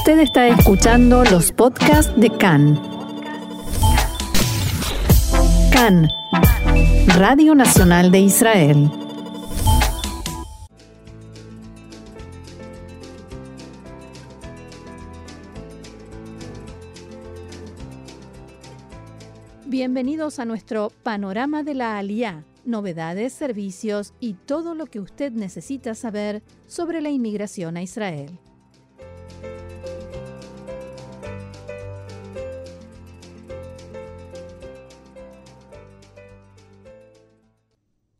Usted está escuchando los podcasts de CAN. CAN, Radio Nacional de Israel. Bienvenidos a nuestro panorama de la Aliá, novedades, servicios y todo lo que usted necesita saber sobre la inmigración a Israel.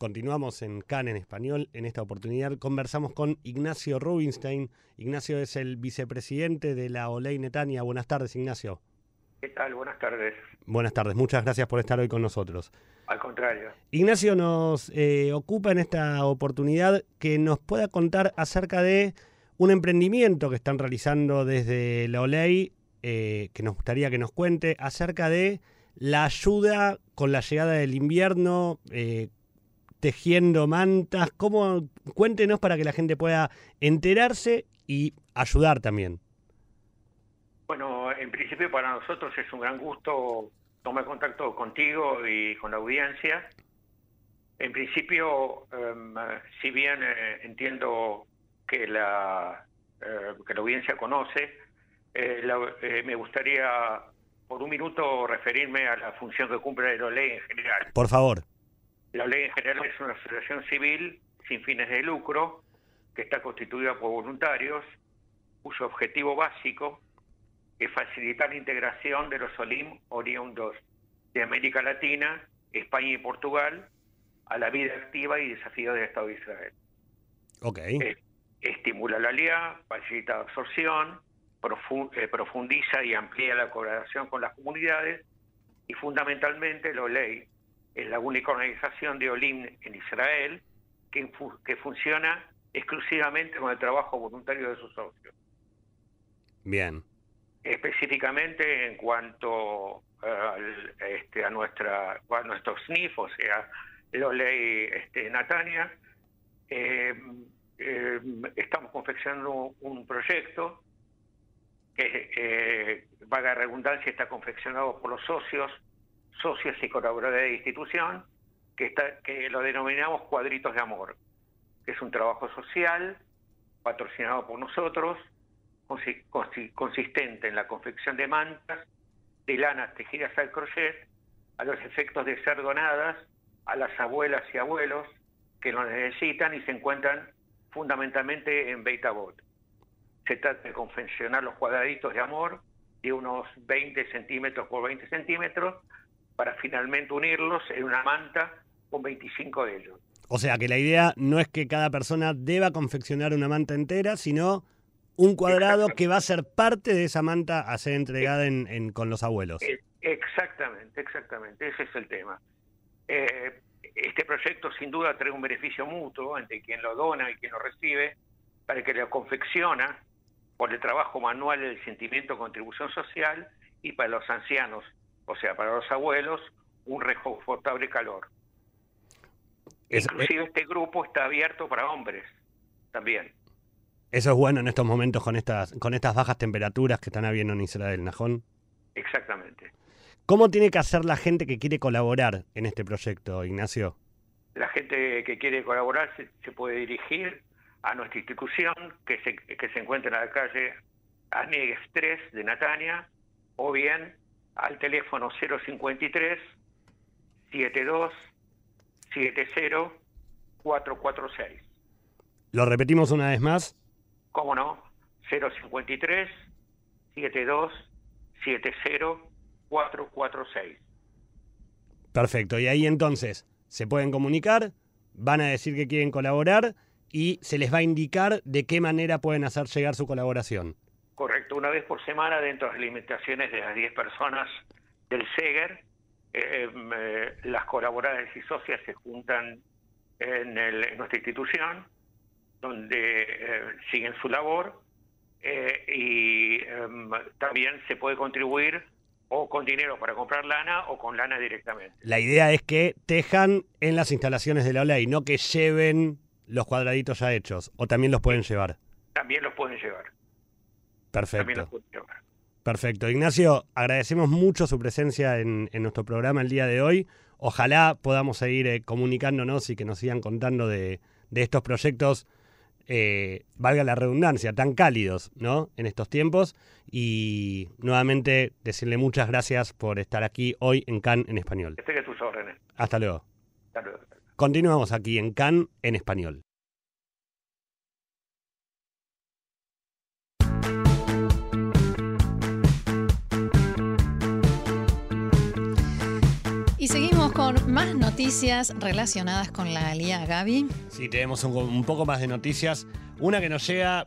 Continuamos en CAN en español. En esta oportunidad conversamos con Ignacio Rubinstein. Ignacio es el vicepresidente de la Oley Netania. Buenas tardes, Ignacio. ¿Qué tal? Buenas tardes. Buenas tardes. Muchas gracias por estar hoy con nosotros. Al contrario. Ignacio nos eh, ocupa en esta oportunidad que nos pueda contar acerca de un emprendimiento que están realizando desde la Oley, eh, que nos gustaría que nos cuente acerca de la ayuda con la llegada del invierno, eh, tejiendo mantas. ¿Cómo? Cuéntenos para que la gente pueda enterarse y ayudar también. Bueno, en principio para nosotros es un gran gusto tomar contacto contigo y con la audiencia. En principio, em, si bien eh, entiendo que la, eh, que la audiencia conoce, eh, me gustaría por un minuto referirme a la función que cumple la ley en general. Por favor. La ley en general es una asociación civil sin fines de lucro que está constituida por voluntarios cuyo objetivo básico es facilitar la integración de los OLIM oriundos de América Latina, España y Portugal a la vida activa y desafío del Estado de Israel. Okay. Eh, estimula la alianza, facilita la absorción, eh, profundiza y amplía la colaboración con las comunidades y fundamentalmente la ley la única organización de OLIM en Israel que, que funciona exclusivamente con el trabajo voluntario de sus socios. Bien. Específicamente en cuanto este, a nuestra a nuestro SNIF, o sea, la ley este, Natania, eh, eh, estamos confeccionando un proyecto que, eh, vaga redundancia, está confeccionado por los socios socios y colaboradores de institución, que, está, que lo denominamos cuadritos de amor, que es un trabajo social patrocinado por nosotros, consistente en la confección de mantas, de lanas tejidas al crochet, a los efectos de ser donadas a las abuelas y abuelos que lo necesitan y se encuentran fundamentalmente en Beitabot. Se trata de confeccionar los cuadraditos de amor de unos 20 centímetros por 20 centímetros para finalmente unirlos en una manta con 25 de ellos. O sea que la idea no es que cada persona deba confeccionar una manta entera, sino un cuadrado que va a ser parte de esa manta a ser entregada en, con los abuelos. Eh, exactamente, exactamente, ese es el tema. Eh, este proyecto sin duda trae un beneficio mutuo entre quien lo dona y quien lo recibe, para que lo confecciona por el trabajo manual del sentimiento de contribución social y para los ancianos o sea, para los abuelos, un reconfortable calor. Inclusive este grupo está abierto para hombres también. Eso es bueno en estos momentos con estas, con estas bajas temperaturas que están habiendo en Israel, Najón. Exactamente. ¿Cómo tiene que hacer la gente que quiere colaborar en este proyecto, Ignacio? La gente que quiere colaborar se, puede dirigir a nuestra institución que se, que se encuentra en la calle Aniegues 3 de Natania o bien al teléfono 053 72 70 446. ¿Lo repetimos una vez más? ¿Cómo no? 053 72 70 446. Perfecto. Y ahí entonces se pueden comunicar, van a decir que quieren colaborar y se les va a indicar de qué manera pueden hacer llegar su colaboración. Correcto, una vez por semana dentro de las limitaciones de las 10 personas del SEGER, eh, em, eh, las colaboradoras y socias se juntan en, nuestra institución, donde eh, siguen su labor y em, también se puede contribuir o con dinero para comprar lana o con lana directamente. La idea es que tejan en las instalaciones de la OLA y no que lleven los cuadraditos ya hechos, o también los pueden llevar. También los pueden llevar. Perfecto. Perfecto. Ignacio, agradecemos mucho su presencia en, nuestro programa el día de hoy. Ojalá podamos seguir eh, comunicándonos y que nos sigan contando de, estos proyectos, eh, valga la redundancia, tan cálidos ¿no? en estos tiempos. Y nuevamente decirle muchas gracias por estar aquí hoy en CAN en español. tus órdenes. Hasta luego. Hasta luego. Continuamos aquí en CAN en español. Y seguimos con más noticias relacionadas con la Alía Gaby. Sí, tenemos un, poco más de noticias. Una que nos llega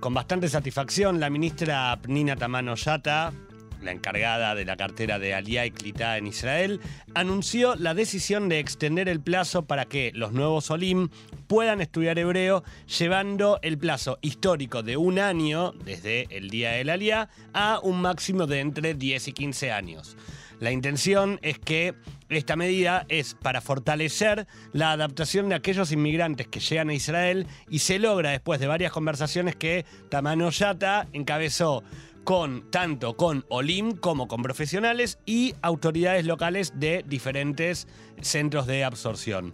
con bastante satisfacción, la ministra Pnina Tamano Yata, la encargada de la cartera de Alía y Clitá en Israel, anunció la decisión de extender el plazo para que los nuevos Olim puedan estudiar hebreo, llevando el plazo histórico de un año, desde el día del Alía, a un máximo de entre 10 y 15 años. La intención es que esta medida es para fortalecer la adaptación de aquellos inmigrantes que llegan a Israel y se logra después de varias conversaciones que Tamano Yata encabezó con tanto con Olim como con profesionales y autoridades locales de diferentes centros de absorción.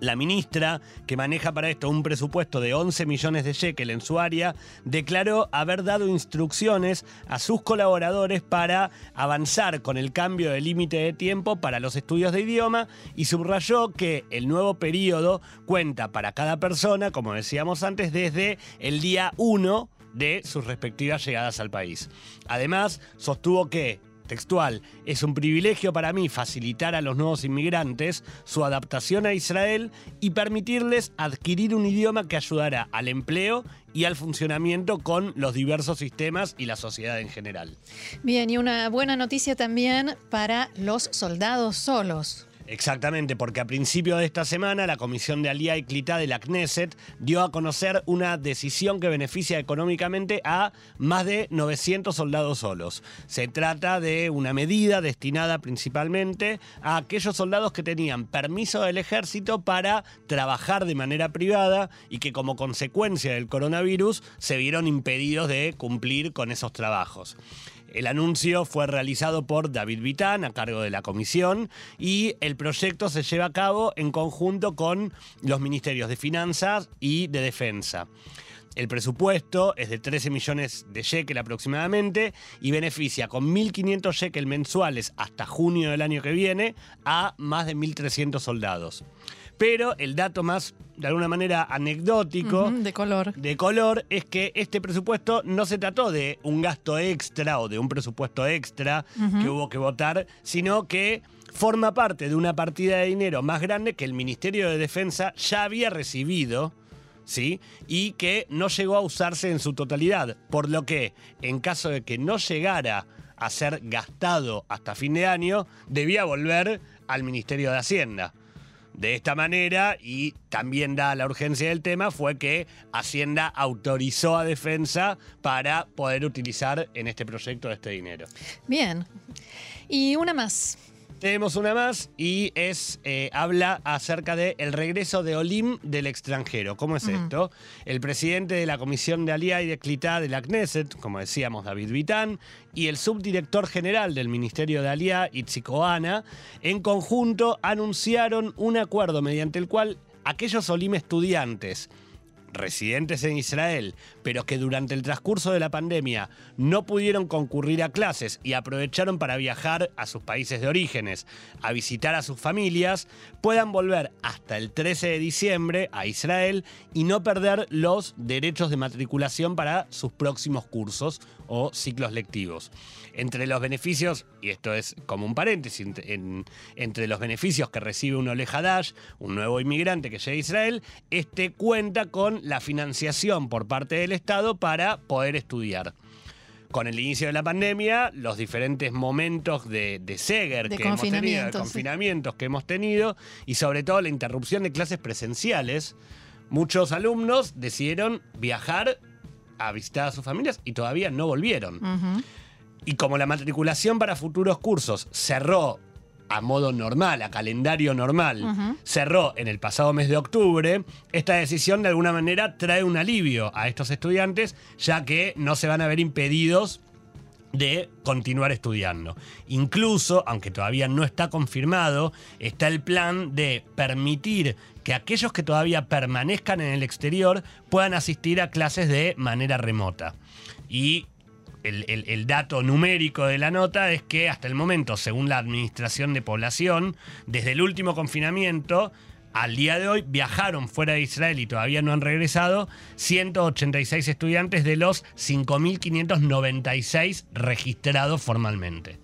La ministra, que maneja para esto un presupuesto de 11 millones de shekel en su área, declaró haber dado instrucciones a sus colaboradores para avanzar con el cambio de límite de tiempo para los estudios de idioma y subrayó que el nuevo periodo cuenta para cada persona, como decíamos antes, desde el día 1 de sus respectivas llegadas al país. Además, sostuvo que textual, es un privilegio para mí facilitar a los nuevos inmigrantes su adaptación a Israel y permitirles adquirir un idioma que ayudará al empleo y al funcionamiento con los diversos sistemas y la sociedad en general. Bien, y una buena noticia también para los soldados solos. Exactamente, porque a principio de esta semana la Comisión de Alía y Clitá de la Knesset dio a conocer una decisión que beneficia económicamente a más de 900 soldados solos. Se trata de una medida destinada principalmente a aquellos soldados que tenían permiso del ejército para trabajar de manera privada y que como consecuencia del coronavirus se vieron impedidos de cumplir con esos trabajos. El anuncio fue realizado por David Vitán a cargo de la comisión y el proyecto se lleva a cabo en conjunto con los ministerios de Finanzas y de Defensa. El presupuesto es de 13 millones de shekel aproximadamente y beneficia con 1.500 shekel mensuales hasta junio del año que viene a más de 1.300 soldados. Pero el dato más, de alguna manera, anecdótico. de color. De color es que este presupuesto no se trató de un gasto extra o de un presupuesto extra que hubo que votar, sino que forma parte de una partida de dinero más grande que el Ministerio de Defensa ya había recibido. ¿Sí? Y que no llegó a usarse en su totalidad. Por lo que, en caso de que no llegara a ser gastado hasta fin de año, debía volver al Ministerio de Hacienda de esta manera y también da la urgencia del tema fue que Hacienda autorizó a Defensa para poder utilizar en este proyecto este dinero. Bien. Y una más. Tenemos una más y es eh, habla acerca del el regreso de Olim del extranjero. ¿Cómo es esto? El presidente de la Comisión de Alía y de Clitá de la Knesset, como decíamos, David Vitán, y el subdirector general del Ministerio de Alía, Itzikoana, en conjunto anunciaron un acuerdo mediante el cual aquellos Olim estudiantes residentes en Israel, pero que durante el transcurso de la pandemia no pudieron concurrir a clases y aprovecharon para viajar a sus países de orígenes, a visitar a sus familias, puedan volver hasta el 13 de diciembre a Israel y no perder los derechos de matriculación para sus próximos cursos o ciclos lectivos. Entre los beneficios, y esto es como un paréntesis, entre los beneficios que recibe un Ole un nuevo inmigrante que llega a Israel, este cuenta con la financiación por parte del Estado para poder estudiar. Con el inicio de la pandemia, los diferentes momentos de, de Seger que hemos tenido, de confinamientos que hemos tenido, y sobre todo la interrupción de clases presenciales, muchos alumnos decidieron viajar a visitar a sus familias y todavía no volvieron. Y como la matriculación para futuros cursos cerró a modo normal, a calendario normal, cerró en el pasado mes de octubre, esta decisión de alguna manera trae un alivio a estos estudiantes, ya que no se van a ver impedidos de continuar estudiando. Incluso, aunque todavía no está confirmado, está el plan de permitir que aquellos que todavía permanezcan en el exterior puedan asistir a clases de manera remota. Y el, dato numérico de la nota es que hasta el momento, según la Administración de Población, desde el último confinamiento, al día de hoy viajaron fuera de Israel y todavía no han regresado 186 estudiantes de los 5.596 registrados formalmente.